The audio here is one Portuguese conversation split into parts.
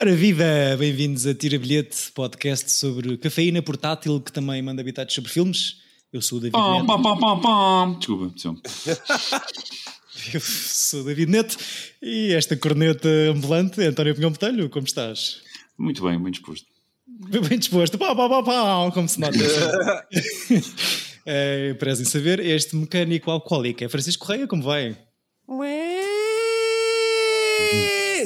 Ora viva, bem-vindos a Tira Bilhete, podcast sobre cafeína portátil que também manda habitados sobre filmes. Eu sou o David Pam, Neto. pam, pam, pam, pam. Desculpa, pessoal. Eu sou o David Neto e esta corneta ambulante é António Pinhão Botelho. Como estás? Muito bem, bem disposto. Bem disposto. Pá, pá, pá, pá, como se nota. é, Prezem saber, este mecânico alcoólico é Francisco Correia, como vai?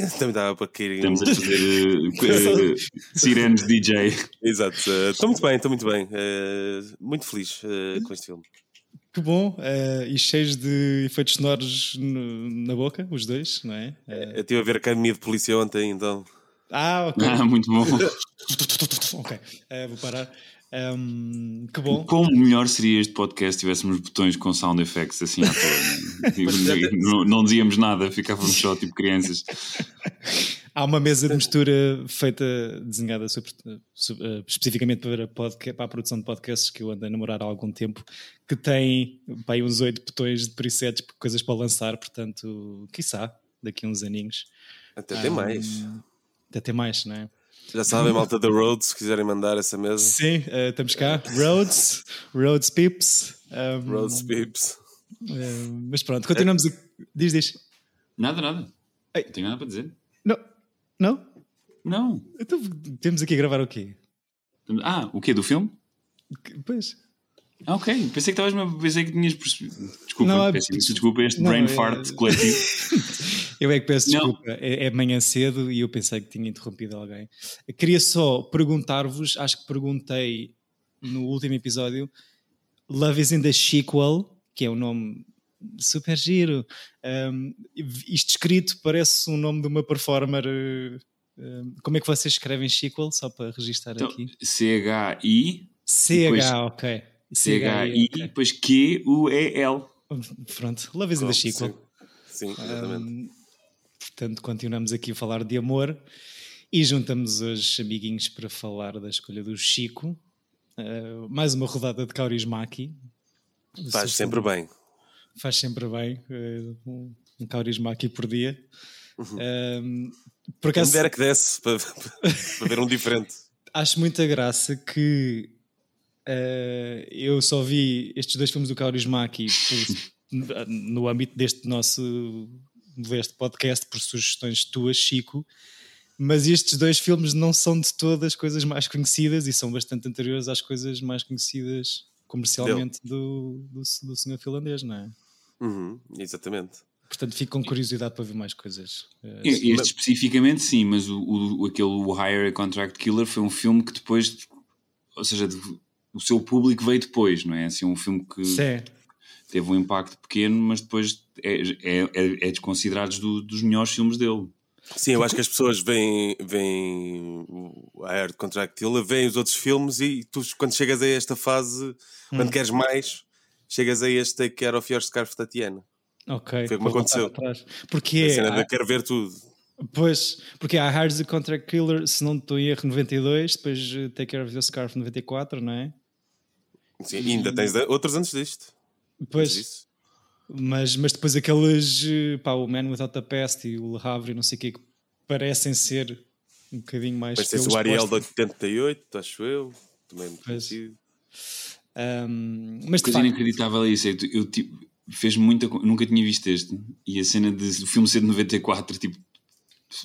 Também dava para cair. Estamos a fazer uh, uh, sirenes DJ. Exato. eh, Estou muito bem, estou muito bem. Muito feliz com este filme. Que bom, eh, e cheios de efeitos sonoros no- na boca, os dois, não é? Eh, Eu estive a ver a academia de polícia ontem, então. ah, ok. Ah, muito bom. ok, eh, vou parar. Ehm, que bom. Como melhor seria este podcast se tivéssemos botões com sound effects assim à toa? né? Tipo, não, não dizíamos nada, ficávamos só tipo crianças. Há uma mesa de mistura feita, desenhada sobre- sobre- eh, especificamente para, podca- para a produção de podcasts que eu ando a namorar há algum tempo, que tem pá, uns oito botões de presets, coisas para lançar, portanto, quiçá, daqui a uns aninhos. Até tem mais. Até ter mais, não é? Já sabem, malta da Road, se quiserem mandar essa mesa. Sim, eh, estamos cá. Rhodes, Rhodes Pips. ehm, Roads Pips. eh, mas pronto, continuamos a. Diz, diz. Nada, nada. Ei. Não tenho nada para dizer. Não? Não? Não. Então, temos aqui a gravar o quê? Ah, o quê? Do filme? Que- Pois. Ah, ok. Pensei que estavas Pensei que tinhas percebido. Desculpa, Não, é- peço desculpa este Não, brain é- fart coletivo. Eu é que peço desculpa, é, é manhã cedo e eu pensei que tinha interrompido alguém. Eu queria só perguntar-vos, acho que perguntei no último episódio, Love is in the Sequel, que é o nome super giro. Um, isto escrito parece um nome de uma performer. um, como é que vocês escrevem sequel? Só para registar Então, aqui. C-H-I, CH, ok. C-H-I, depois Q-U-E-L. Pronto, Love is in the Sequel. Sim, sim exatamente. Um, portanto, continuamos aqui a falar de amor e juntamos os amiguinhos para falar da escolha do Chico. Uh, mais uma rodada de Kaurismaki. Faz sempre bem. Faz sempre bem. uh, um, Kaurismaki por dia. Um, por Quem acaso, dera que desse para, para ver um diferente. acho muita graça que uh, eu só vi estes dois filmes do Kaurismaki por- no âmbito deste nosso deste podcast por sugestões tuas, Chico. Mas estes dois filmes não são de todas as coisas mais conhecidas e são bastante anteriores às coisas mais conhecidas comercialmente do, do, do senhor finlandês, não é? Uhum, exatamente. Portanto, fico com curiosidade para ver mais coisas. Uh, Este especificamente sim, mas o, o, aquele o Hire a Contract Killer foi um filme que depois, ou seja, de- o seu público veio depois, não é? Assim, um filme que Sim. teve um impacto pequeno, mas depois é, é, é, é desconsiderado do- dos melhores filmes dele. Sim, eu acho que as pessoas veem, veem o Air Contract Killer, veem os outros filmes e tu, quando chegas a esta fase, quando queres mais, chegas a este Take Care of Your Scarf Tatiana. Ok. Foi como aconteceu. atrás. Porque A é, cena de há- quero ver tudo. Pois, porque há Hires the Contract Killer, se não estou em erro, 92, depois eh, Take Care of Your Scarf 94, não é? Sim, e ainda tens outros antes disto. Antes Pois, disso. mas, mas depois aqueles, eh, pá, o Man Without a Past e o Le Havre e não sei o quê, que parecem ser um bocadinho mais. Tens pelos o Ariel de postos. 88, acho eu. Também muito Pois. conhecido. Ahm, mas de coisa facto, inacreditável é isso. É que eu tipo, fez muita. Nunca tinha visto este. E a cena de, do filme ser de 94, tipo,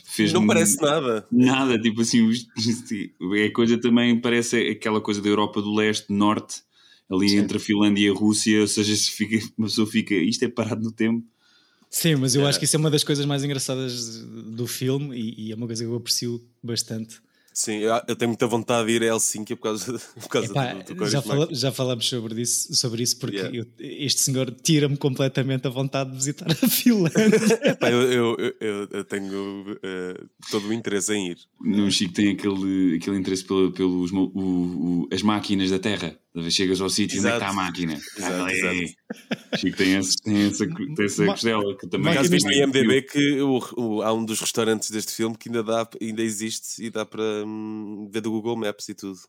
fez Não parece nada. Nada, tipo assim, é coisa também, parece aquela coisa da Europa do Leste, Norte, ali Sim. entre a Finlândia e a Rússia, ou seja, se fica, uma pessoa fica, isto é parado no tempo. sim, mas eu acho que isso é uma das coisas mais engraçadas do filme e, e é uma coisa que eu aprecio bastante. Sim, eu, eu tenho muita vontade de ir a Helsinki por causa, por causa Epá, do, do já, fala- já falamos sobre isso, sobre isso porque Yeah. eu- este senhor tira-me completamente a vontade de visitar a Finlândia. Epá, eu, eu, eu- eu- eu tenho eh, todo o interesse em ir. No Chico tem aquele, aquele interesse pelo, pelos o- o- as máquinas da Terra. Às vezes Chegas ao sítio e onde é que está a máquina? Exato, Ah, exato. é. Chico tem, esse, tem essa, tem essa Ma- costela que também viste no IMDB que o- o- há um dos restaurantes deste filme que ainda, dá, ainda existe e dá para hum, ver do Google Maps e tudo.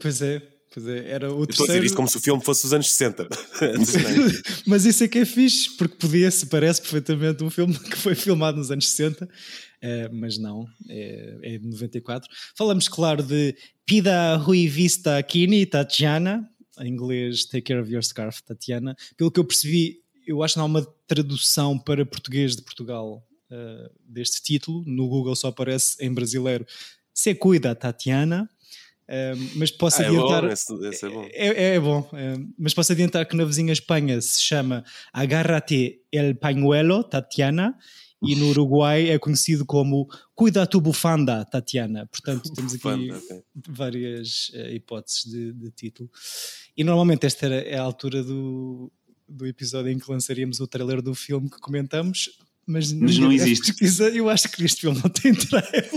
pois é. Pois é, era o Estou a dizer isto como se o filme fosse dos anos 60. Mas isso é que é fixe, porque podia-se, parece perfeitamente um filme que foi filmado nos anos 60, eh, mas não, é, é de 94. Falamos, claro, de Pida Rui Vista Kini Tatiana, em inglês Take Care of Your Scarf, Tatiana. Pelo que eu percebi, eu acho que não há uma tradução para português de Portugal eh, deste título. No Google só aparece em brasileiro Se Cuida Tatiana. Eh, mas posso Ah, é adiantar. bom, esse, esse é bom. É, é bom, é, mas posso adiantar que na vizinha Espanha se chama Agárrate el pañuelo, Tatiana, e no Uruguai é conhecido como Cuida tu bufanda, Tatiana. Portanto, temos aqui Fanda, ok. várias eh, hipóteses de, de título. E normalmente esta era, é a altura do, do episódio em que lançaríamos o trailer do filme que comentamos, mas, Mas não existe. Eu acho que este filme não tem trailer.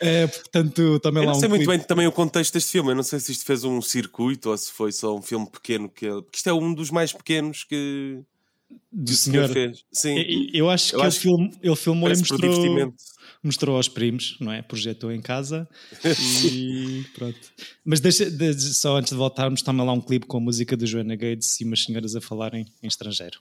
É, portanto, também Eu lá não um sei muito clipe. bem também o contexto deste filme. Eu não sei se isto fez um circuito ou se foi só um filme pequeno. Que. Porque isto é um dos mais pequenos que, do senhor. fez. Sim, Eu, eu acho Eu que acho ele, film, ele filmou e mostrou, mostrou aos primos, não é? Projetou em casa e pronto. Mas deixa, de- só antes de voltarmos, toma lá um clipe com a música de Joana Gates e umas senhoras a falarem em estrangeiro.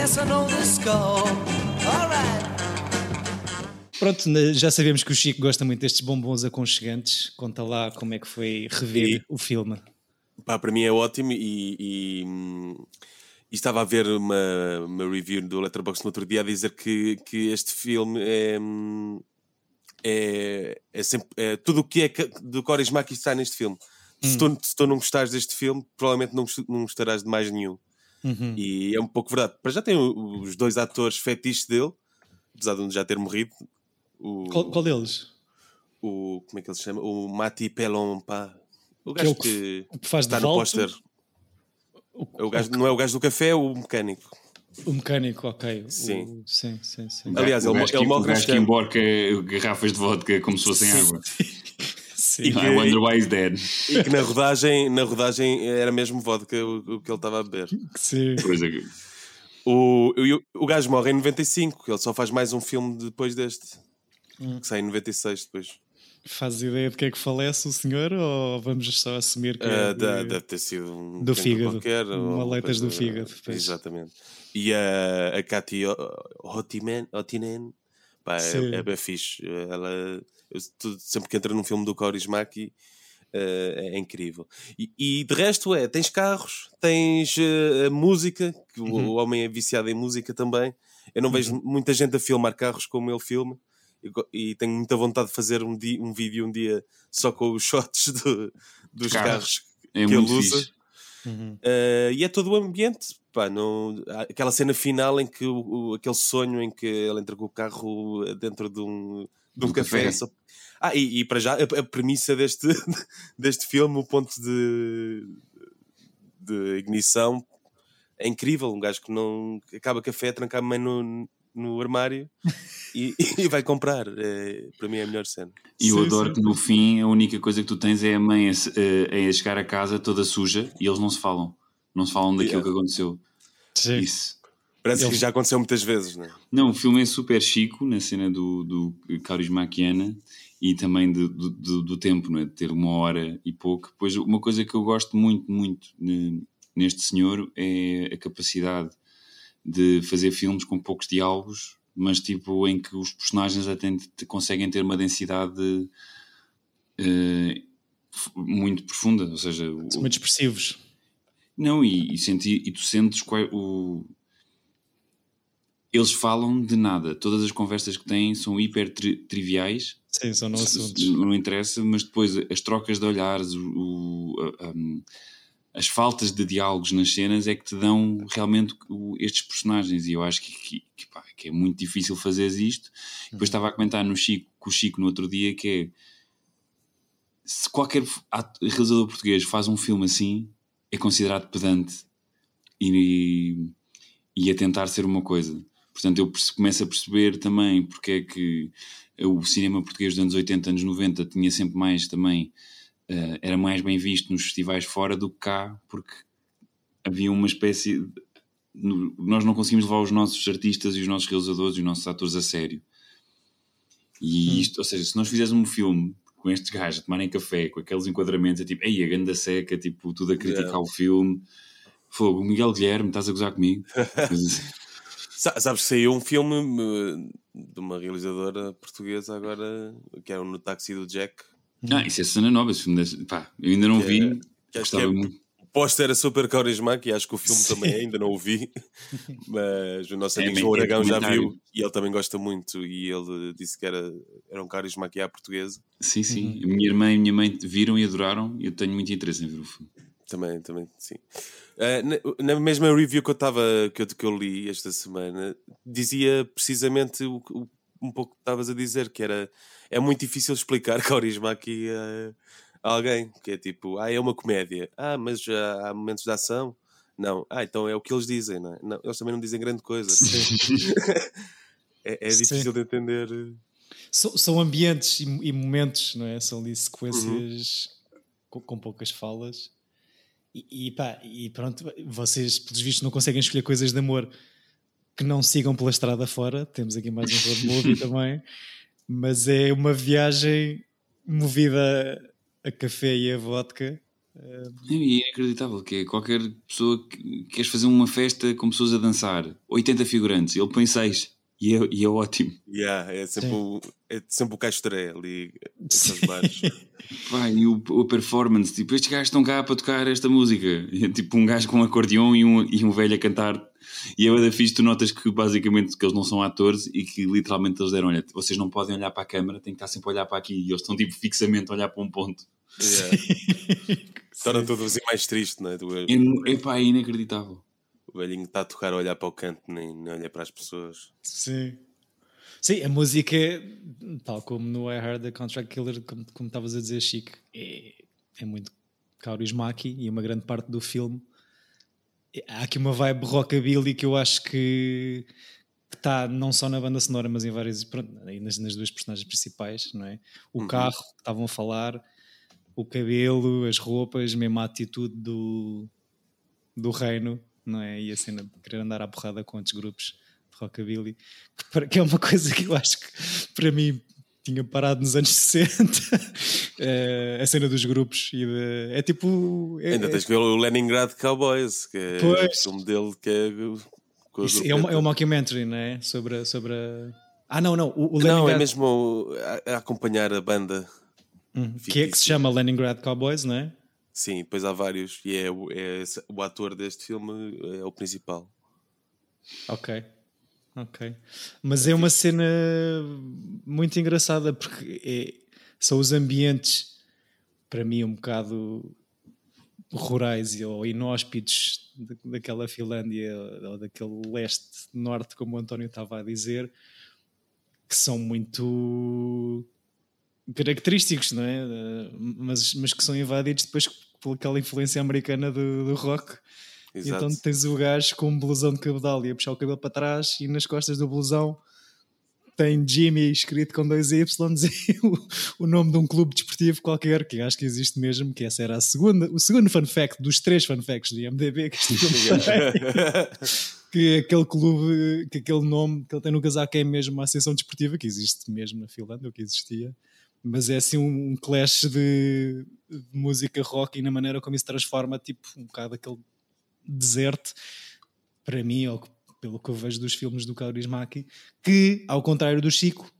Guess I know the score. All right. Pronto, já sabemos que o Chico gosta muito destes bombons aconchegantes. Conta lá como é que foi rever E- o filme. Pá, para mim é ótimo e, e, hum, e estava a ver uma, uma review do Letterboxd no outro dia a dizer que, que este filme é, hum, é, é sempre é tudo o que é do Korismaki está neste filme. Se, tu, se tu não gostares deste filme, provavelmente não, não gostarás de mais nenhum. Uhum. E é um pouco verdade. Para já tem os dois atores fetiches dele, apesar de um já ter morrido. O, Qual, qual deles? o como é que ele se chama? O Mati Pelompa. O Que é gajo o que que, O que faz está de no póster. É o gajo, não é o gajo do café, é o mecânico. O mecânico, ok. O- Sim. sim, sim, sim. Aliás, o ele- gajo ele que, morre o gajo que emborca garrafas de vodka como se fossem água. Sim. E I que- wonder why he's dead. E que na rodagem, na rodagem era mesmo vodka o, o que ele estava a beber. Sim. Coisa que- O, o, o gajo morre em 95, ele só faz mais um filme depois deste. Que sai em 96 depois. Faz ideia de que é que falece o senhor ou vamos só assumir que Ah, é de- da- deve ter sido um do fígado. qualquer, leitas do fígado, pois. Exatamente. E a, a Katy Hotinen pá, é, é bem fixe. Ela, eu, sempre que entra num filme do Kaurismäki é, é incrível. E, e de resto é, tens carros, tens a música, que o- Uhum. o homem é viciado em música também. Eu não vejo muita gente a filmar carros como ele filma. E, e tenho muita vontade de fazer um, di- um vídeo um dia só com os shots do- dos Carros. carros É que ele usa. fixe. Uhum. Uh, e é todo o ambiente, pá, não, aquela cena final em que o, o- aquele sonho em que ele entra com o carro dentro de um, de um Do café. café. só- Ah, e, e para já a, a premissa deste, deste filme, o ponto de, de ignição é incrível. Um gajo que não acaba café, a mãe no, no armário e, e vai comprar. É, para mim é a melhor cena. E eu Sim, adoro sim. que no fim a única coisa que tu tens é a mãe a, se- a- a chegar a casa toda suja e eles não se falam. Não se falam daquilo Yeah. que aconteceu. Sim. Isso. Parece Ele- que já aconteceu muitas vezes, não é? Não, o filme é super chico na cena do, do Kaurismäkiana e também do, do, do- do tempo, não é? de ter uma hora e pouco. Pois uma coisa que eu gosto muito, muito ne- neste senhor é a capacidade de fazer filmes com poucos diálogos, mas tipo em que os personagens até conseguem ter uma densidade f- muito profunda. Ou seja, São muito expressivos. Não, e, e, senti, e tu sentes qual, o. Eles falam de nada. Todas as conversas que têm são hiper tri triviais. Sim, são não assuntos. Não interessa, mas depois as trocas de olhares, o, o, a, a, as faltas de diálogos nas cenas é que te dão realmente estes personagens. E eu acho que, que, que, pá, que é muito difícil fazer isto. Depois uhum. estava a comentar no Chico, com o Chico no outro dia que é se qualquer realizador português faz um filme assim, é considerado pedante e, e a tentar ser uma coisa. Portanto, eu começo a perceber também porque é que o cinema português dos anos 80, anos 90 tinha sempre mais também, uh, era mais bem visto nos festivais fora do que cá, porque havia uma espécie. De, nós não conseguimos levar os nossos artistas e os nossos realizadores e os nossos atores a sério. E hum. isto, ou seja, se nós fizéssemos um filme com estes gajos a tomarem café, com aqueles enquadramentos, é tipo, ei, a ganda seca, tipo, tudo a criticar yeah. o filme. Fogo, Miguel Guilherme, estás a gozar comigo? Sabes que saiu um filme eh, de uma realizadora portuguesa agora, que é o No Táxi do Jack. Ah, isso é cena nova, esse filme desse, pá, eu ainda não que vi. É, gostava é, muito. O póster era super carismático e acho que o filme Sim. também ainda não o vi, mas o nosso é amigo é, João Aragão já viu e ele também gosta muito e ele disse que era, era um carismático à portuguesa. Sim, sim. Uhum. Minha irmã e minha mãe viram e adoraram e eu tenho muito interesse em ver o filme. Também, também, sim. Uh, na, na, mesma review que eu, tava, que, eu, que eu li esta semana, dizia precisamente o, o um pouco que estavas a dizer, que era é muito difícil explicar carisma aqui a, a, alguém, que é tipo, ah, é uma comédia, ah, mas já há momentos de ação. Não, ah, então é o que eles dizem, não é? Não, eles também não dizem grande coisa. é, é difícil de entender. São, são ambientes e, e, momentos, não é? São ali sequências uhum. com, com poucas falas e, e, pá, e pronto, vocês, pelos vistos, não conseguem escolher coisas de amor que não sigam pela estrada fora. Temos aqui mais um road movie também, mas é uma viagem movida a café e a vodka. E é inacreditável que é qualquer pessoa que queres fazer uma festa com pessoas a dançar, 80 figurantes, ele põe 6 e é, e é ótimo. Yeah, é, sempre o, é sempre o castré ali, bares. Vai, e o, o performance, tipo, estes gajos estão cá para tocar esta música. É tipo um gajo com um acordeão e um, e um velho a cantar. E é da fixe, tu notas que basicamente que eles não são atores e que literalmente eles deram, olha, vocês não podem olhar para a câmera, têm que estar sempre a olhar para aqui. E eles estão tipo fixamente a olhar para um ponto. Yeah. Torna tudo assim mais triste, não é? É, epá, é inacreditável. O velhinho está a tocar a olhar para o canto, nem, nem olha para as pessoas. Sim. Sim, a música, tal como no I Heard the Contract Killer, como, como estavas a dizer, Chico, é, é muito Kaurismäki e uma grande parte do filme. Há aqui uma vibe rockabilly que eu acho que está não só na banda sonora, mas em várias, pronto, nas, nas duas personagens principais, não é? O uhum. carro que estavam a falar, o cabelo, as roupas, mesmo a atitude do, do reino, não é? E a cena de querer andar à porrada com outros grupos rockabilly, que é uma coisa que eu acho que para mim tinha parado nos anos 60 é, a cena dos grupos e de, é tipo é, ainda tens que ver o Leningrad Cowboys que é pois, o dele que é Isso é, uma, é um mockumentary não é? sobre, sobre a... ah não não o, o Leningrad... não é mesmo a, a acompanhar a banda hum, que é que se chama Leningrad Cowboys não é? Sim, depois há vários e é, é o ator deste filme é o principal ok Ok. Mas é uma cena muito engraçada porque é, são os ambientes, para mim, um bocado rurais ou inóspitos daquela Finlândia ou daquele leste-norte, como o António estava a dizer, que são muito característicos, não é? Mas, mas que são invadidos depois por aquela influência americana do, do rock Exato. Então tens o gajo com um blusão de cabedal e a puxar o cabelo para trás e nas costas do blusão tem Jimmy escrito com dois Y e o, o nome de um clube desportivo qualquer, que acho que existe mesmo, que essa era a segunda, o segundo fun fact dos três fun facts do IMDB que que aquele clube, que aquele nome que ele tem no casaco é mesmo uma associação desportiva que existe mesmo na Finlândia, ou que existia mas é assim um, um clash de, de, música rock e na maneira como isso transforma tipo um bocado aquele deserto, para mim, ou pelo que eu vejo dos filmes do Kaurismäki, que, ao contrário do Chico,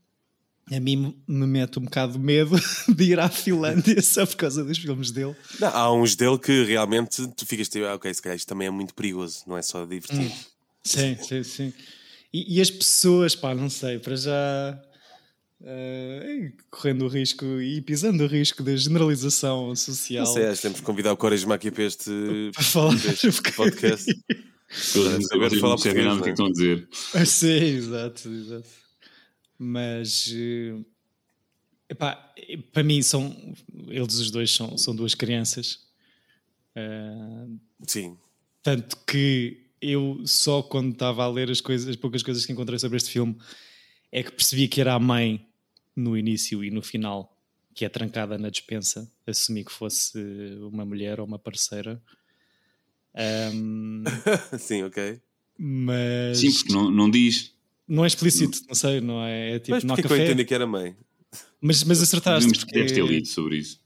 a mim me mete um bocado de medo de ir à Finlândia só por causa dos filmes dele. Não, há uns dele que realmente tu ficas tipo, ah, ok, se calhar isto também é muito perigoso, não é só divertido. Sim, sim, sim. E, e as pessoas, pá, não sei, para já eh, correndo o risco e pisando o risco da generalização social. Não sei, acho que temos que convidar o Corejo aqui para este, Para falar para este um bocadinho. podcast. Eles Saber falar porque português, do que é estão a dizer. Ah, Sim, exato, exato. Mas eh, epá, para mim são eles os dois são, são duas crianças. Ah, Sim, tanto que eu só quando estava a ler as coisas, as poucas coisas que encontrei sobre este filme é que percebi que era a mãe no início e no final que é trancada na despensa. Assumi que fosse uma mulher ou uma parceira. Ahm, sim, ok. mas Sim, porque não, não diz. não é explícito, não sei, não é, é tipo, Mas não há porquê que eu entendi que era mãe? Mas, mas acertaste. Devemos, deves ter porque- lido sobre isso.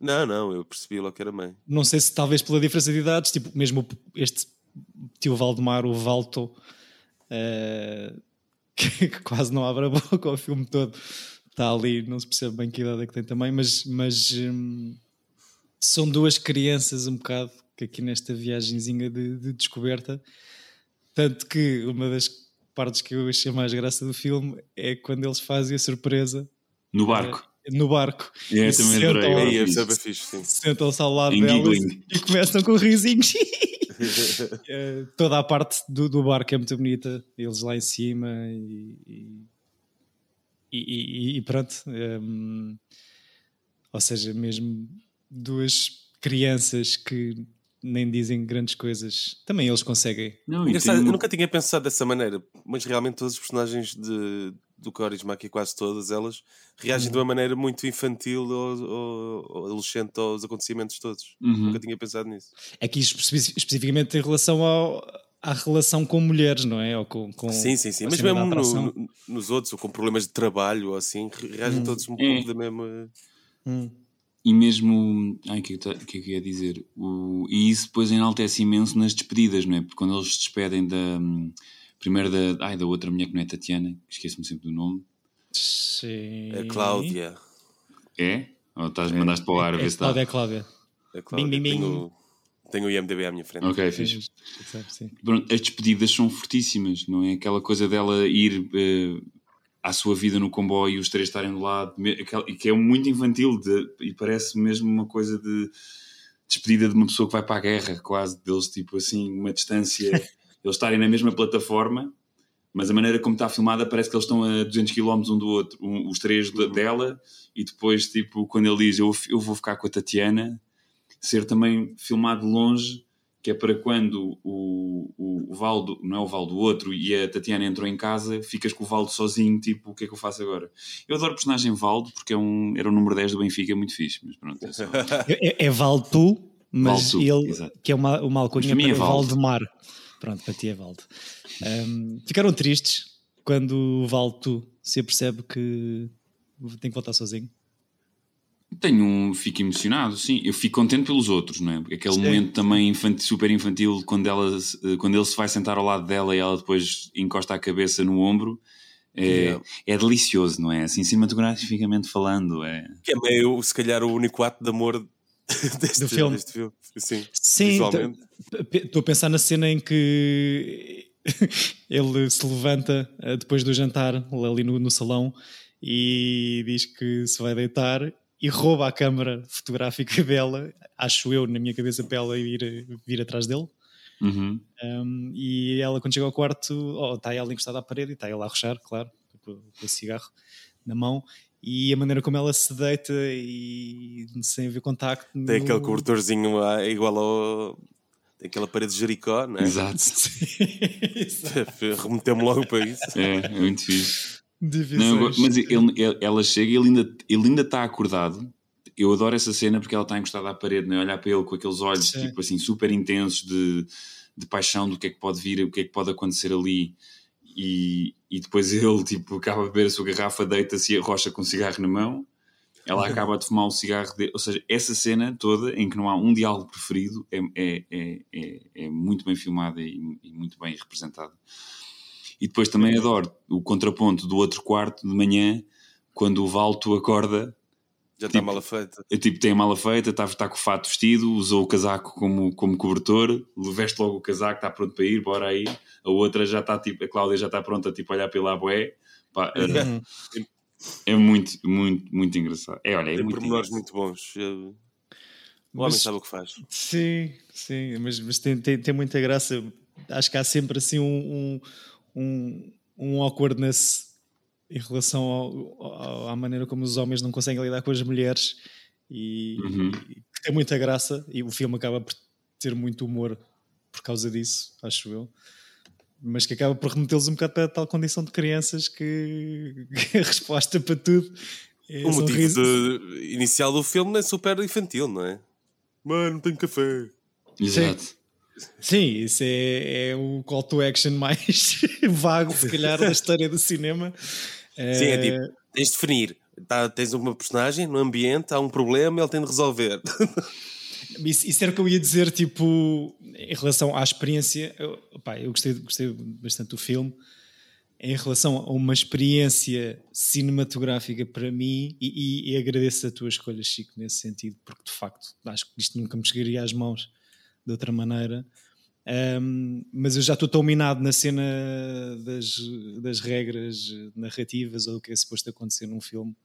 Não, não, eu percebi logo que era mãe. Não sei se talvez pela diferença de idades, tipo, mesmo este tio Valdemar, o Valto, eh, que, que quase não abre a boca ao filme todo, está ali, não se percebe bem que idade é que tem também, mas, mas hum, são duas crianças um bocado que aqui nesta viagenzinha de, de descoberta. Tanto que uma das partes que eu achei mais graça do filme é quando eles fazem a surpresa No barco. eh, no barco. É, E também adorei. É sentam-se ao lado delas e começam com risinhos. Eh, toda a parte do, do barco é muito bonita, eles lá em cima e, e, e- e pronto. ehm, ou seja, mesmo duas crianças que nem dizem grandes coisas, também eles conseguem. Não, eu nunca tinha pensado dessa maneira, mas realmente todos os personagens de, do Corisma, aqui quase todas elas, reagem Uhum. de uma maneira muito infantil ou, ou- ou adolescente aos acontecimentos todos. Uhum. Nunca tinha pensado nisso. Aqui espe- especificamente em relação ao, à relação com mulheres, não é? Ou com, com sim, sim, sim. Mas mesmo no- no- nos outros, ou com problemas de trabalho ou assim, re- reagem Hum. todos um É. pouco da mesma. Hum. E mesmo. Ai, o que é que eu é que eu ia dizer? O, e isso depois enaltece imenso nas despedidas, não é? Porque quando eles se despedem da. hum, Primeiro da. Ai, da outra mulher que não é Tatiana, esqueço-me sempre do nome. Sim. A Cláudia. É? Ou estás, mandaste para o ar a É ver se está. Cláudia, é Cláudia. A Cláudia. Bing, bing, bing. Tenho, o IMDB à minha frente. Ok, Sim, fixe. sim. Pronto, as despedidas são fortíssimas, não é? Aquela coisa dela ir eh, à sua vida no comboio e os três estarem do lado, e que é muito infantil de- e parece mesmo uma coisa de despedida de uma pessoa que vai para a guerra, quase deles, tipo assim, uma distância, eles estarem na mesma plataforma, mas a maneira como está filmada parece que eles estão a 200 km um do outro, um- os três de- dela, e depois, tipo, quando ele diz eu, eu vou ficar com a Tatiana, ser também filmado de longe, que é para quando o, o, o Valdo, não é o Valdo, o outro, e a Tatiana entrou em casa, ficas com o Valdo sozinho, tipo, o que é que eu faço agora? Eu adoro o personagem Valdo, porque é um, era o número 10 do Benfica, muito fixe, mas pronto, é só... É, é Valtu, mas Valtu, ele, exato. que é uma, uma alcunha para é para Valdo. Valdemar. Pronto, para ti é Valdo. Um, ficaram tristes quando o Valtu se apercebe que tem que voltar sozinho. Tenho um, fico emocionado, sim. Eu fico contente pelos outros, não é? Porque aquele Sim. momento também infantil, super infantil, quando, ela, se- eh, quando ele se vai sentar ao lado dela e ela depois encosta a cabeça no ombro, é, é delicioso, não é? Assim, cinematograficamente falando, é. Que é meio, se calhar, o único ato de amor deste, Do filme. deste filme. Sim, Sim, estou a pensar na cena em que ele se levanta eh, depois do jantar ali no, no salão e diz que se vai deitar e rouba a câmara fotográfica dela, acho eu, na minha cabeça, para ela ir vir atrás dele. Uhum. Um, e ela, quando chega ao quarto, oh, está ela encostada à parede e está ela a rochar, claro, com, com o cigarro na mão. E a maneira como ela se deita e sem haver contacto. Tem no- aquele cobertorzinho lá, igual ao. Tem aquela parede de Jericó, não é? Exato. Remeteu-me logo para isso. É, é muito fixe. Divisões. Não, mas ele- ele- ela chega e ele ainda, ele ainda está acordado. Eu adoro essa cena porque ela está encostada à parede, né? olhar para ele com aqueles olhos Sim. tipo assim, super intensos de, de paixão do que é que pode vir, o que é que pode acontecer ali. E, e depois ele tipo, acaba de beber a sua garrafa, deita-se e arrocha com um cigarro na mão. Ela acaba de fumar o cigarro dele. Ou seja, essa cena toda em que não há um diálogo preferido é, é, é, é, é muito bem filmada e, e muito bem representada. E depois também adoro o contraponto do outro quarto de manhã, quando o Valto acorda, Já está Tipo, mal feita. é tipo, tem a mala feita, está, está com o fato vestido, usou o casaco como, como cobertor, veste logo o casaco, está pronto para ir, bora aí. A outra já está, tipo, a Cláudia já está pronta, tipo, a olhar pela boé. Pá, é, é muito, muito, muito engraçado. É, olha, é Tem muito pormenores muito bons. Eu- O homem Mas- sabe o que faz. Sim, sim, mas, mas tem, tem, tem muita graça. Acho que há sempre assim um, um, um, um awkwardness em relação ao- ao- à maneira como os homens não conseguem lidar com as mulheres e, Uhum. e que tem muita graça e o filme acaba por ter muito humor por causa disso, acho eu. Mas que acaba por remetê-los um bocado para a tal condição de crianças que, que a resposta para tudo é, O motivo de- inicial do filme é super infantil, não é? Mano, não tenho café. Exato. Sim, isso é, é o call to action mais vago, se calhar, da história do cinema. Sim, é tipo, tens de definir. Tá, tens uma personagem no ambiente, há um problema, ele tem de resolver. Isso, isso era o que eu ia dizer, tipo, em relação à experiência. Eu, pá, eu gostei, gostei bastante do filme. Em relação a uma experiência cinematográfica para mim, e, e- e agradeço a tua escolha, Chico, nesse sentido, porque de facto acho que isto nunca me chegaria às mãos de outra maneira. Um, mas eu já estou tão minado na cena das, das regras narrativas ou o que é suposto acontecer num filme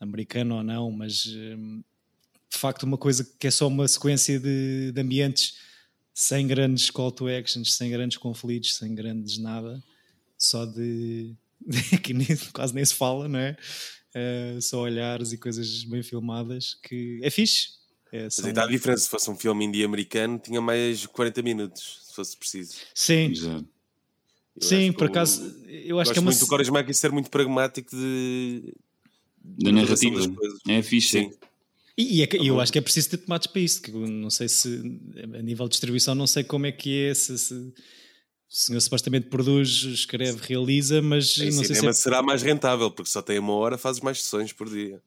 americano ou não, mas de facto uma coisa que é só uma sequência de, de ambientes sem grandes call to actions, sem grandes conflitos, sem grandes nada, só de que nem- quase nem se fala, não é? Eh, só olhares e coisas bem filmadas que é fixe. É, Mas são- aí está a diferença. Se fosse um filme indie americano, tinha mais 40 minutos, se fosse preciso. Sim, Exato. Eu sim, por acaso eu acho que é uma muito do Coras Maki ser muito pragmático de... Da narrativa. É fixe. Sim. E, e é eu acho que é preciso ter tomates para isso. Que não sei se, a nível de distribuição, não sei como é que é. Se, se- o senhor supostamente produz, escreve, realiza, mas Em não sei se cinema é. será mais rentável, porque só tem uma hora, fazes mais sessões por dia.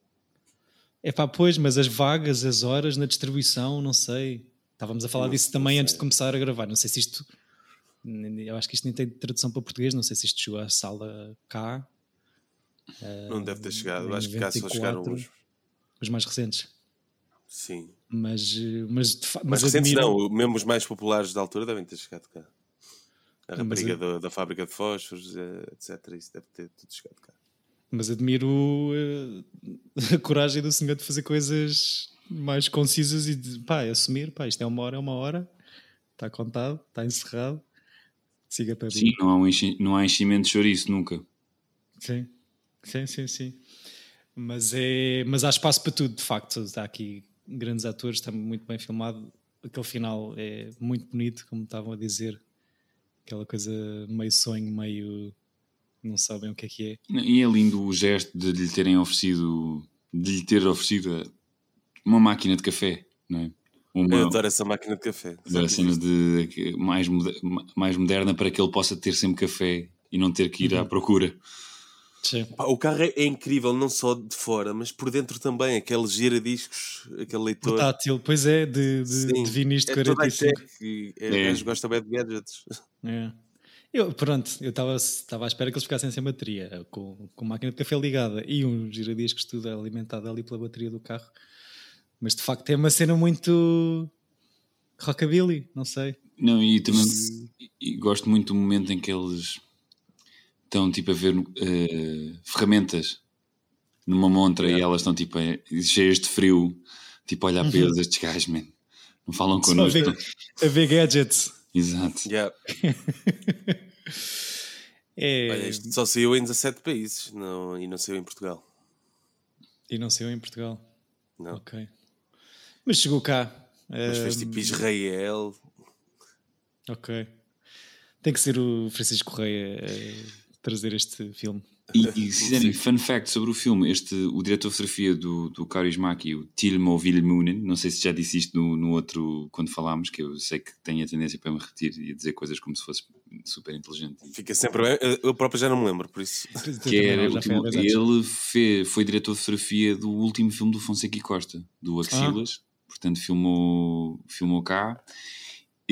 É pá, pois, mas as vagas, as horas na distribuição, não sei. Estávamos a falar Não- disso também antes de começar a gravar. Não sei se isto. Eu acho que isto nem tem tradução para português. Não sei se isto chegou à sala cá, Não deve ter chegado. em Acho que cá só 94. chegaram os... os mais recentes. Sim. Mas, mas, de fa- Mas mas recentes admiro- não, mesmo os mais populares da altura devem ter chegado cá. A Mas rapariga eu- da, da fábrica de fósforos, eh, etc. Isso deve ter tudo chegado cá. Mas admiro eh, a coragem do senhor de fazer coisas mais concisas e de pá, assumir, pá, isto é uma hora, é uma hora, está contado, está encerrado, siga para Sim, não há, um enchi- não há enchimento de chouriço nunca. Sim, sim, sim, sim. Mas, é, mas há espaço para tudo, de facto. Está aqui grandes atores, está muito bem filmado. Aquele final é muito bonito, como estavam a dizer. Aquela coisa meio sonho, meio. Não sabem o que é que é. E é lindo o gesto de lhe terem oferecido, de lhe ter oferecido uma máquina de café, não é? Uma, Eu adoro essa máquina de café. da cena de mais, moder- mais moderna para que ele possa ter sempre café e não ter que ir à procura. Sim. O carro é, é incrível, não só de fora, mas por dentro também. Aquele gira-discos, aquele leitor. Portátil, pois é, de, de, de vinis de é toda 45. high-tech e é, É. gosta bem de gadgets. É. Eu, pronto, eu estava à espera que eles ficassem sem bateria, com, com máquina de café ligada e um giradiscos tudo alimentado ali pela bateria do carro. Mas de facto é uma cena muito rockabilly, não sei. Não, e também e- gosto muito do momento em que eles estão tipo a ver eh, ferramentas numa montra e elas estão tipo eh, cheias de frio, tipo a olhar para eles, estes gajos, man, não falam Só a connosco. ver, a ver gadgets. Exato. Yeah. É, Olha, isto só saiu em 17 países não, e não saiu em Portugal. E não saiu em Portugal. Não. Ok. Mas chegou cá. Mas fez tipo Israel. Ok. Tem que ser o Francisco Correia a trazer este filme. E, e se quiserem, fun fact sobre o filme, este, o diretor de fotografia do, do Kaurismäki, o Tilmo Vilmunen, não sei se já disse isto no, no outro quando falámos, que eu sei que tenho a tendência para me repetir e dizer coisas como se fosse super inteligente. Fica sempre bem. Eu- Eu próprio já não me lembro, por isso. Que era, último- ele fe- foi diretor de fotografia do último filme do Fonseca e Costa, do Axilas, portanto filmou, filmou cá.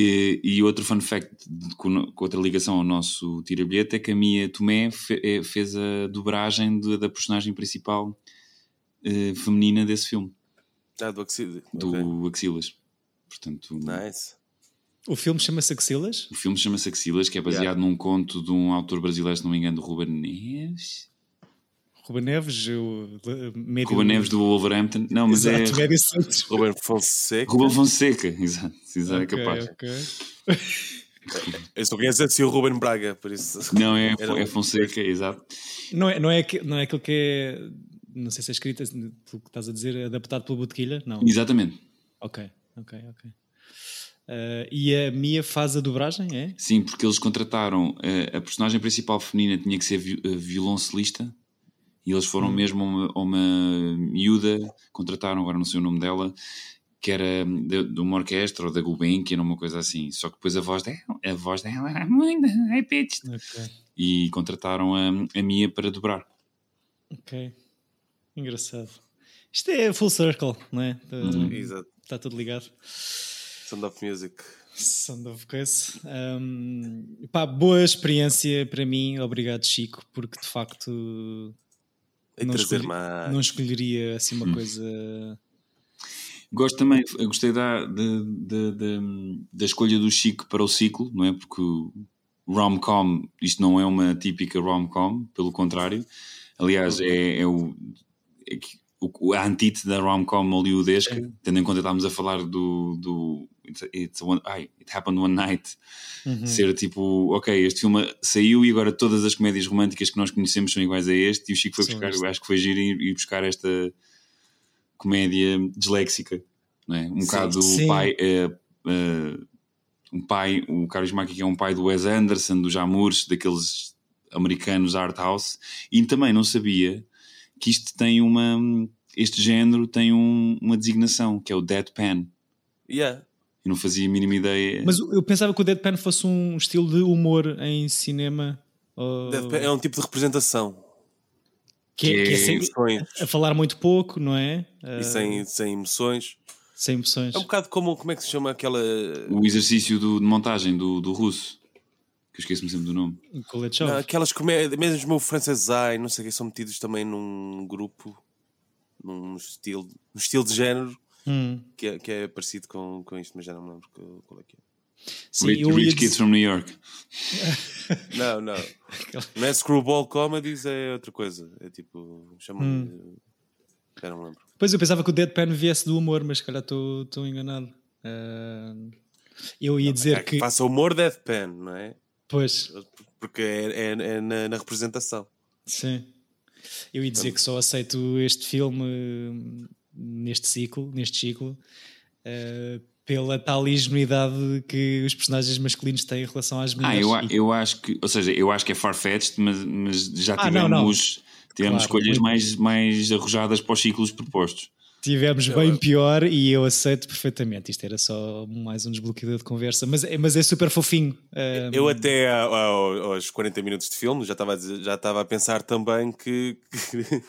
E, e outro fun fact com, com outra ligação ao nosso tira-bilhete é que a Mia Tomé fe- eh, fez a dobragem de- da personagem principal eh, feminina desse filme, Ah, do Oxide. do Ok. Axilas. Portanto, Nice. O filme chama-se Axilas? o filme chama-se Axilas, que é baseado num conto de um autor brasileiro, se não me engano, do Ruben Neves. Ruben Neves, o uh, médio... Ruben Neves do Wolverhampton. Não, mas Exato, é médio Santos. Ruben Fonseca. Ruben Fonseca, exato, exato Ok, é capaz. ok. Eu só conheço assim o Ruben Braga, por isso. Não, é, é Fonseca, exato. Não é, não, é, não é aquilo que é, não sei se é escrito, pelo que estás a dizer, adaptado pela Botequilha? Não. Exatamente. Ok, ok, ok. Uh, e a Mia faz a dobragem, é? Sim, porque eles contrataram eh, a personagem principal feminina tinha que ser vi- violoncelista e eles foram mesmo a uma, uma miúda, contrataram, agora não sei o nome dela, que era de, de uma orquestra ou da Gulbenkian uma coisa assim. Só que depois a voz dela, a voz dela era muito high pitched. Ok, E contrataram a, a Mia para dobrar. ok. Engraçado. Isto é full circle, não é? Uhum. Exato. Está tudo ligado. Sound of Music. Sound of coisa. Um, pá, boa experiência para mim. Obrigado, Chico, porque de facto Não trazer mais. não escolheria assim uma coisa. Gosto também, eu gostei da, de- de- de- da escolha do Chico para o ciclo, não é? Porque o rom-com, isto não é uma típica rom-com, pelo contrário. Aliás, é, é o, é que- o- a antítese da rom-com hollywoodesca, tendo em conta que estávamos a falar do. do it's, it's one, ai, It Happened One Night. Ser tipo, ok, este filme saiu e agora todas as comédias românticas que nós conhecemos são iguais a este. E o Chico foi São buscar, este. acho que foi giro ir, ir buscar esta comédia disléxica, não é? Um bocado sim. pai, eh, eh, um pai, o Carlos Maki que é um pai do Wes Anderson, dos Amours, daqueles americanos art house, e também não sabia que isto tem uma, este género tem um- uma designação, que é o deadpan. Yeah. Eu não fazia a mínima ideia. Mas eu pensava que o Deadpan fosse um estilo de humor em cinema. ou- É um tipo de representação. que, é, que é que sem- Emoções. a falar muito pouco, não é? Ah, E sem, sem emoções. sem emoções. É um bocado como. Como é que se chama aquela. O exercício do- de montagem do, do russo, que eu esqueço-me sempre do nome. Não, aquelas comédias. Mesmo o Frances Ai, não sei o que, são metidos também num grupo. Num estilo, num estilo de género Hum, que é, que é parecido com, com isto, mas já não me lembro qual- é que é. sim, Rich, Rich dizer- Kids from New York. Não, não. Não é Screwball Comedies, é outra coisa. É tipo. Chama Hum. Já não me lembro. Pois eu pensava que o Deadpan viesse do humor, mas se calhar estou estou enganado. Ah, eu ia dizer É que que. faça humor Deathpan, não é? Pois, Porque é, é- é na, na representação. sim. Eu ia dizer que só aceito este filme hum, neste ciclo, neste ciclo, ah, pela tal ingenuidade que os personagens masculinos têm em relação às Ah, mulheres. eu, a- E- eu acho que, ou seja, eu acho que é far-fetched, mas, mas já Ah, tivemos, não, não. tivemos Claro, escolhas muito. mais, mais arrojadas para os ciclos propostos. Tivemos bem pior e eu aceito perfeitamente. Isto era só mais um desbloqueador de conversa, mas, é- mas é super fofinho. Ah, Eu até aos 40 minutos de filme já estava a, dizer- já estava a pensar também que,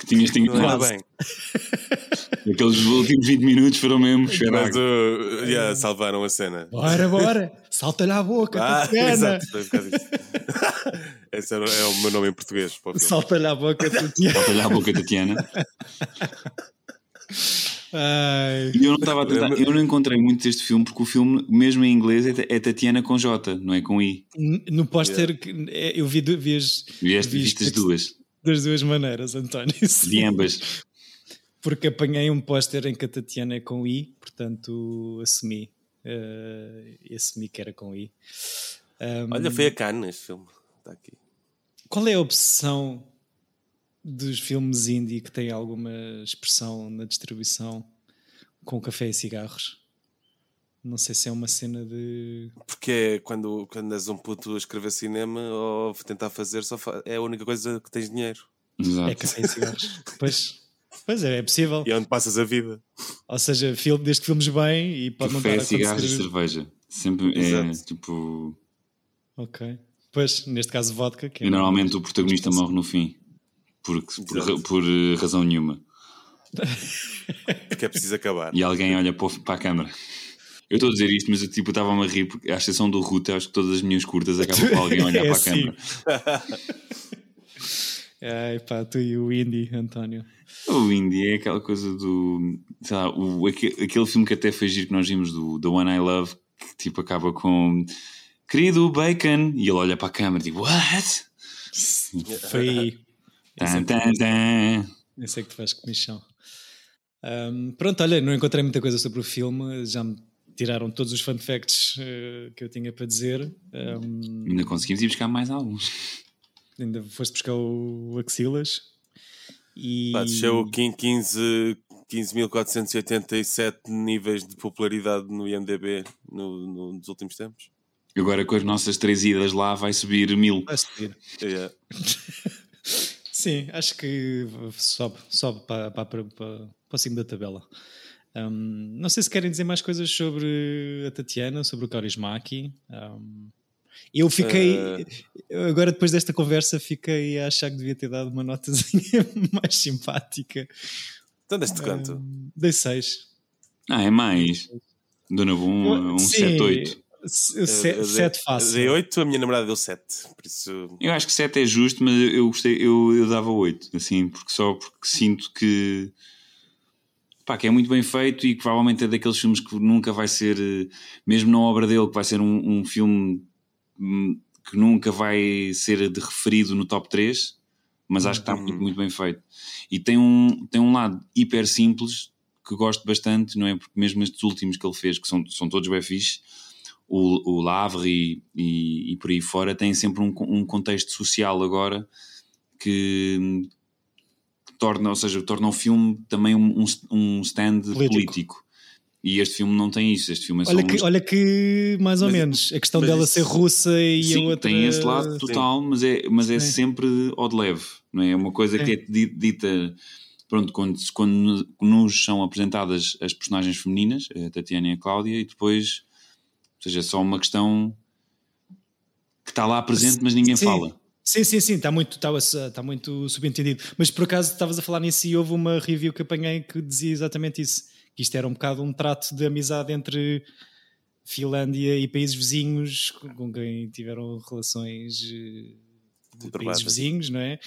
que Tinhas tinha não bem. Aqueles últimos 20 minutos foram mesmo Mas uh, yeah, salvaram a cena. Bora, bora! Salta-lhe à boca, Ah, Tatiana! exato, foi por causa disso. Esse é o meu nome em português. Salta-lhe à boca, Tatiana! Olha a boca, Tatiana. Ai, E eu não estava a tentar, eu não encontrei muito deste filme porque o filme, mesmo em inglês, é, é Tatiana com J, não é com I. no póster, que- é, eu vi, vi as, Vieste, vi as duas, das duas maneiras, António. sim. de ambas. Porque apanhei um póster em que a Tatiana é com I, portanto assumi. e assumi que era com I. Ahm, Olha, foi a Cannes este filme. Está aqui. Qual é a obsessão dos filmes indie que têm alguma expressão na distribuição com café e cigarros? Não sei se é uma cena de. Porque é quando, quando és um puto a escrever cinema ou tentar fazer, só fa- é a única coisa que tens dinheiro. É Exato. café e cigarros. pois, pois é, é possível. E é onde passas a vida. Ou seja, filme, desde que filmes bem e pode Café, não a cigarros e cerveja. Sempre é Exato. tipo. Ok. Pois, neste caso, vodka. Que é E normalmente o protagonista morre no fim. Porque, por, ra- por, eh, razão nenhuma. Porque é preciso acabar. E alguém olha para, a câmara. Eu estou a dizer isto, mas eu tipo, estava-me a rir, porque à exceção do Ruta, acho que todas as minhas curtas acabam com alguém a olhar É para a assim. câmera. Ai pá, tu e o Indy, António. O Indie é aquela coisa do. Sei lá, o, aque- aquele filme que até foi giro que nós vimos do The One I Love, que tipo acaba com. Querido Bacon! E ele olha para a câmera e diz: What? Foi aí. Tan, tan, tan. Eu sei que tu faz comichão. Ahm, pronto, olha, não encontrei muita coisa sobre o filme, já me tiraram todos os fun facts eh, que eu tinha para dizer. Ahm, Ainda conseguimos ir buscar mais alguns. ainda foste buscar o Axilas. E... Pá, desceu 15 15.487 níveis de popularidade no IMDB no, no- nos últimos tempos. Agora com as nossas três idas lá vai subir mil. Vai subir. Yeah. Sim, acho que sobe, sobe para, para, para, para o cimo da tabela. Ahm, não sei se querem dizer mais coisas sobre a Tatiana, sobre o Kaurismäki. Um, eu fiquei, agora depois desta conversa, fiquei a achar que devia ter dado uma notazinha mais simpática. Então deste quanto? Ahm, dei 6. Ah, é mais. Dona um, um 7, 8. Eu- 7 eu fácil. Dei 8, a minha namorada deu 7. Por isso. Eu acho que 7 é justo, mas eu gostei, eu, eu dava 8, assim, porque só porque sinto que pá, que é muito bem feito e que provavelmente é daqueles filmes que nunca vai ser, mesmo na obra dele, que vai ser um, um filme hum, que nunca vai ser de referido no top 3, mas acho que está muito, muito bem feito. E tem um, tem um lado hiper simples que gosto bastante, não é? Porque mesmo estes últimos que ele fez, que são, são todos bem fixe, o, o Lavre e, e, e por aí fora têm sempre um, um contexto social agora que torna, ou seja, torna o filme também um, um, um stand Político. político. E este filme não tem isso. Este filme é só Olha um que, olha que, mais ou Mas- menos, a questão dela ser russa e Sim, a outra. tem esse lado total, mas é, mas é Sim. sempre ao de leve, não é? É uma coisa Sim. que é di- dita, pronto, quando, quando nos são apresentadas as personagens femininas, a Tatiana e a Cláudia, e depois, seja, é só uma questão que está lá presente, mas ninguém Sim. fala. Sim, sim, sim, está muito, está, está muito subentendido. Mas por acaso estavas a falar nisso e houve uma review que apanhei que dizia exatamente isso: que isto era um bocado um trato de amizade entre Finlândia e países vizinhos com quem tiveram relações eh, de países vizinhos, não é?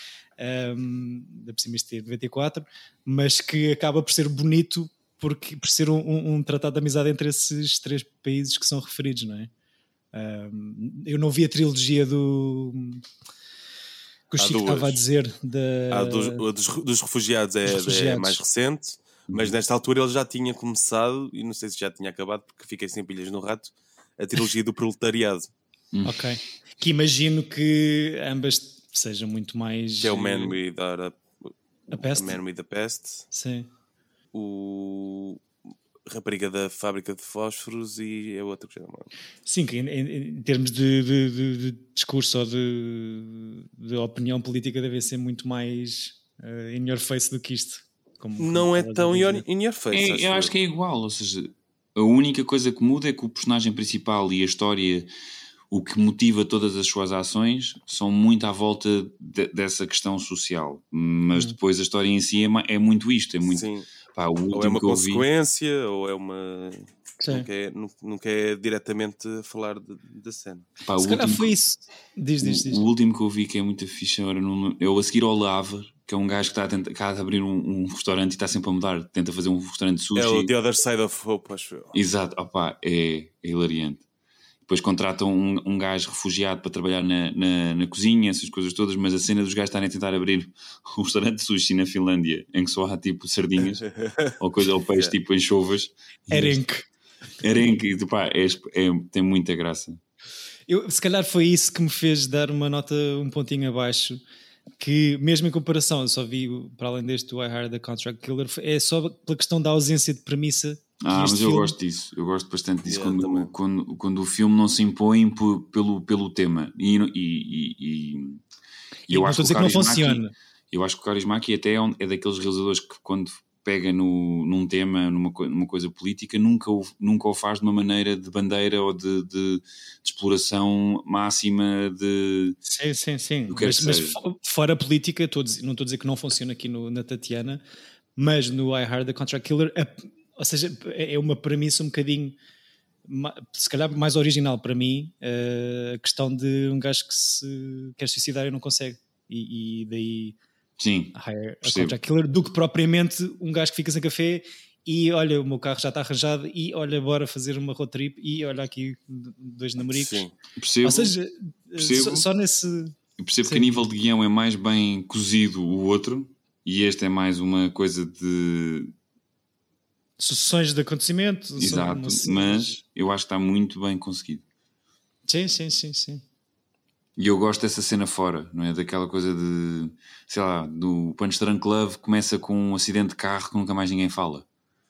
Um, da por cima é 94, mas que acaba por ser bonito porque, por ser um, um- um tratado de amizade entre esses três países que são referidos, não é? Um, eu não vi a trilogia do que o Chico estava a dizer da A dos, a dos, dos refugiados, é, Dos é refugiados. mais recente, mas nesta altura ele já tinha começado, e não sei se já tinha acabado, porque fiquei sem pilhas no rato, a trilogia do proletariado, Ok. Que imagino que ambas sejam muito mais. que é o Man eh, with the, A Peste? Man with the Pest, Sim. o Rapariga da Fábrica de Fósforos e é outro que já não. Sim, que em, em- em termos de, de- de- de discurso ou de, de opinião política deve ser muito mais eh, in your face do que isto. Como- como Não é tão your, in your face. É, eu acho que é igual, ou seja, a única coisa que muda é que o personagem principal e a história, o que motiva todas as suas ações, são muito à volta de- dessa questão social. Mas depois a história em si é, é muito isto, é muito. Sim. Pá, o último Ou é uma que eu vi. consequência, ou é uma. Sim. Não quer, não, não quer diretamente falar de- da cena. Pá, o Se calhar último foi que- isso. Diz, diz, diz. O, o último que eu vi que é muito fixe agora não, é o a seguir ao Lava, que é um gajo que está a tentar acaba de abrir um, um restaurante e está sempre a mudar, tenta fazer um restaurante de sushi. É o The Other Side of Hope, acho eu. Exato, opá, é, é hilariante. Depois contratam um, um gajo refugiado para trabalhar na, na, na cozinha, essas coisas todas, mas a cena dos gajos estarem a tentar abrir um restaurante de sushi na Finlândia em que só há tipo sardinhas ou coisa ou peixe tipo anchovas. Erenque. Erenque, e, pá, é, é- tem muita graça. Eu, se calhar foi isso que me fez dar uma nota um pontinho abaixo. Que, mesmo em comparação, eu só vi, para além deste, o I Hired the Contract Killer, é só pela questão da ausência de premissa. Ah, mas eu filme- gosto disso, eu gosto bastante disso Yeah, quando, quando, quando o filme não se impõe por- pelo, pelo tema. E, e, e, e- eu acho que que não funciona. Eu acho que o Kaurismäki até é, um- é daqueles realizadores que quando pega no, num tema, numa, numa coisa política, nunca o, nunca o faz de uma maneira de bandeira ou de, de- de exploração máxima de... Sim, sim, sim. Que Mas, mas fora política, estou dizer- não estou a dizer que não funciona aqui no- na Tatiana, mas no I Hired the Contract Killer, ou seja, é é uma premissa um bocadinho se calhar mais original para mim, eh, a questão de um gajo que se quer suicidar e não consegue. E, e daí Sim, hire a contract killer do que propriamente um gajo que fica sem café e olha, o meu carro já está arranjado e olha, bora fazer uma road trip e olha aqui dois namoricos. Sim. percebo, Ou seja, percebo. só, só nesse. eu percebo que sim. a nível de guião é mais bem cozido o outro e este é mais uma coisa de. Sucessões de acontecimentos. Exato, uma- mas eu acho que está muito bem conseguido. Sim, sim, sim, sim. E eu gosto dessa cena fora, não é? Daquela coisa de, sei lá, do Punch Drunk Love começa com um acidente de carro que nunca mais ninguém fala.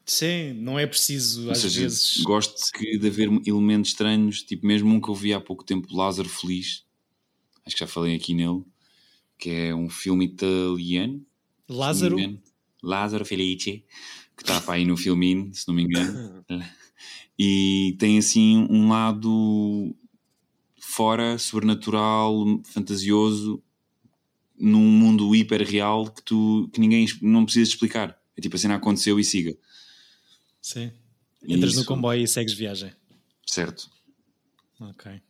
Sim, não é preciso Ou às seja, vezes. gosto que de haver elementos estranhos, tipo mesmo um que eu vi há pouco tempo, Lázaro Feliz, acho que já falei aqui nele, que é um filme italiano. Lázaro. Lázaro Felice, que está para aí no filminho, se não me engano. E tem assim um lado fora, sobrenatural, fantasioso, num mundo hiper real que tu que ninguém não precisa explicar. É tipo a cena aconteceu e siga. sim. Entras no Isso. comboio e segues viagem. Certo. Ok.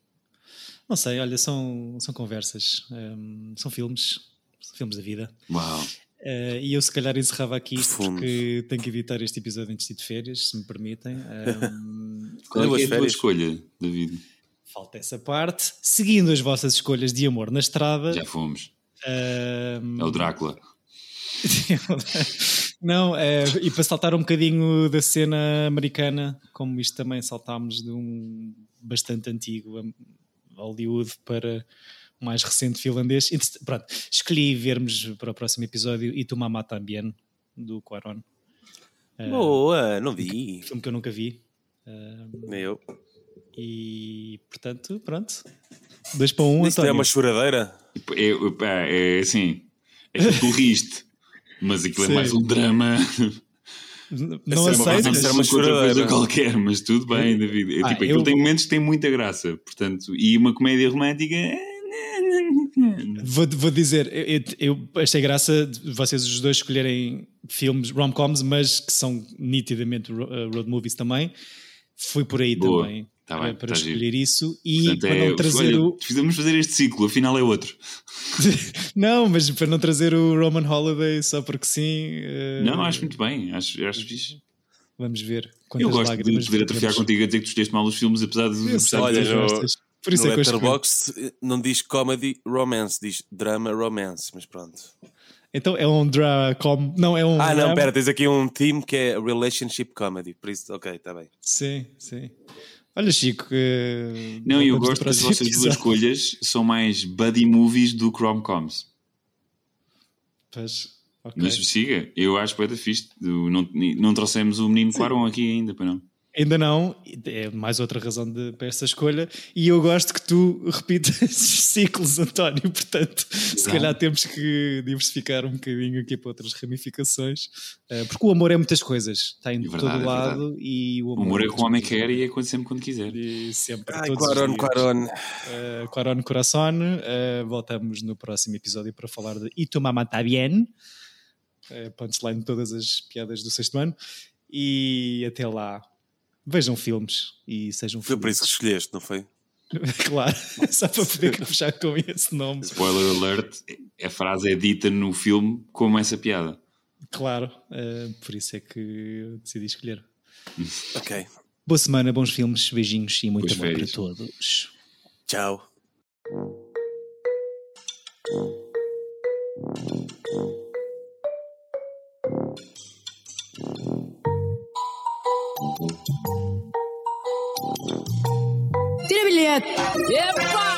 Não sei, olha, são, são conversas, hum, são filmes, são filmes da vida. Uau. Eh, e eu se calhar encerrava aqui isto Profundos. porque tenho que editar este episódio antes de de férias, se me permitem. Hum, Qual é, que é a tua escolha, David? falta essa parte. Seguindo as vossas escolhas de amor na estrada. Já fomos. hum, É o Drácula. Não, é, e para saltar um bocadinho da cena americana, como isto também saltámos de um bastante antigo um, Hollywood para o mais recente finlandês. Pronto, escolhi vermos para o próximo episódio E Tu Mamá Tambien, do Quaron. É, Boa, não vi. filme que eu nunca vi. Um, Nem eu. e portanto, pronto. Dois para um, Isto é uma choradeira? É, pá, é assim. É que tu riste. Mas aquilo é Sim. mais um drama. Não é uma aceitas? razão de ser uma outra coisa choradeira. qualquer, mas tudo bem, David. É, Ah, tipo, eu- aquilo tem momentos que tem muita graça. Portanto, e uma comédia romântica. é, Vou, vou dizer, eu, eu achei graça de vocês os dois escolherem filmes rom-coms, mas que são nitidamente uh, road movies também. Fui por aí Boa. também Tá para, bem, para tá escolher isso e Portanto, para é, não trazer olha, o. Fizemos fazer este ciclo, afinal é outro. não, mas para não trazer o Roman Holiday só porque sim. uh, Não, acho muito bem. Acho, acho fixe. Vamos ver. Eu gosto de poder atrofiar contigo a dizer que tu escolheste mal os filmes, apesar de Eu sei, Olha, gostas. Por isso no é que. Letterboxd não diz comedy romance, diz drama romance, mas pronto. Então é um dracom. Não, é um. Ah, não, drama. pera, tens aqui um theme que é relationship comedy, por isso, ok, está bem. Sim, sim. Olha, Chico. eh, Não, eu gosto que as próximo vossas duas escolhas são mais buddy movies do que rom-coms. Pois, ok. Mas siga, eu acho que é fixe. Não, não trouxemos o menino Quaron aqui ainda, para não. Ainda não, é mais outra razão de, para essa escolha. E eu gosto que tu repitas ciclos, António. Portanto, se calhar temos que diversificar um bocadinho aqui para outras ramificações. Eh, porque o amor é muitas coisas, está em É verdade, todo é lado. E o O amor, amor é muitas que o homem quer e é quando sempre quando quiser. E sempre, Ai, todos os Quaron. Quaron. Uh, Quaron Corazon. Uh, voltamos no próximo episódio para falar de tu mamá tá bien. Uh, punchline de todas as piadas do sexto ano. E até lá, vejam filmes e sejam Foi por isso que escolheste, não foi? claro, só para poder fechar com esse nome. Spoiler alert, a frase é dita no filme como essa piada. Claro, uh, por isso é que eu decidi escolher. Ok, Boa semana, bons filmes, beijinhos e muito Boas amor para todos. tchau. Tira bilhete! Epa!